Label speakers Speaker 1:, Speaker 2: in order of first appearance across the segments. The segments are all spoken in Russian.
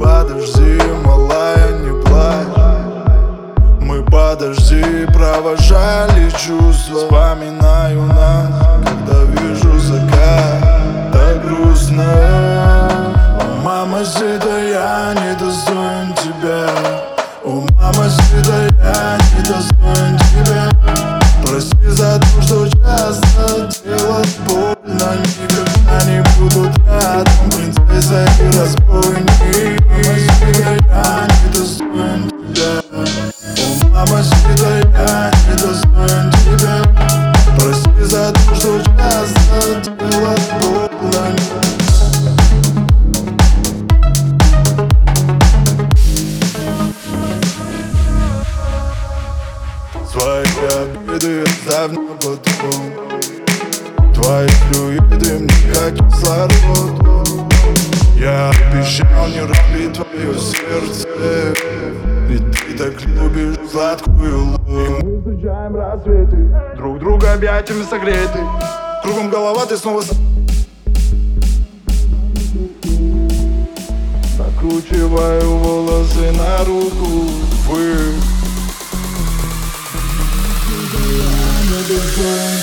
Speaker 1: подожди, малая, не плачь. Мы подожди, провожали чувства. Вспоминаю нас, когда вижу закат. Так грустно. О, мама, да я не достоин тебя. О, мама, да я не достоин тебя. Прости за то, что часто делал больно. Никогда не буду рядом, принцесса и разбойник я не достоин тебя Прости за то, что часто делал больно Свои обиды на потом Твои флюиды мне как кислород Я обещал не разбить твое сердце. Ведь ты так любишь сладкую ложь И мы встречаем рассветы Друг друга объятиями согреты. Кругом голова, ты снова Накручиваю волосы на руку. Вы.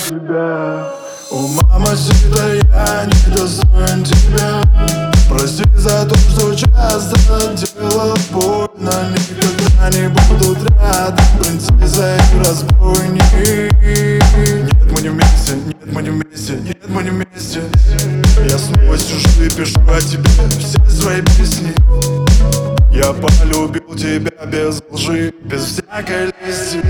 Speaker 1: Тебя. О, мама, всегда я не достоин Я снова сижу и пишу о тебе все свои песни. Я полюбил тебя без лжи, без всякой лести